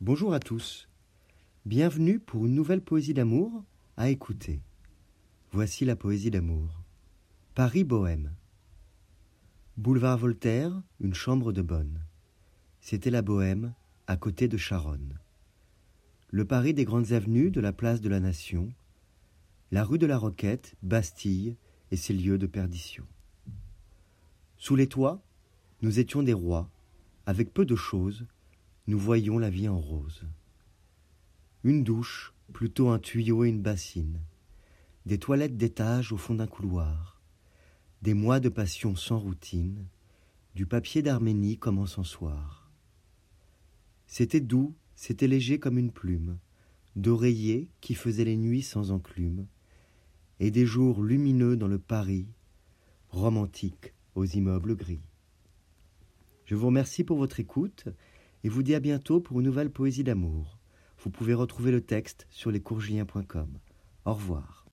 Bonjour à tous. Bienvenue pour une nouvelle poésie d'amour à écouter. Voici la poésie d'amour. Paris bohème. Boulevard Voltaire, une chambre de bonne. C'était la bohème à côté de Charonne. Le Paris des grandes avenues de la place de la Nation, la rue de la Roquette, Bastille et ses lieux de perdition. Sous les toits, nous étions des rois, avec peu de choses, nous voyions la vie en rose. Une douche, plutôt un tuyau et une bassine, des toilettes d'étage au fond d'un couloir, des mois de passion sans routine, du papier d'Arménie comme encensoir. C'était doux, c'était léger comme une plume, d'oreiller qui faisait les nuits sans enclume, et des jours lumineux dans le Paris, romantique aux immeubles gris. Je vous remercie pour votre écoute et vous dis à bientôt pour une nouvelle poésie d'amour. Vous pouvez retrouver le texte sur lescourgiens.com. Au revoir.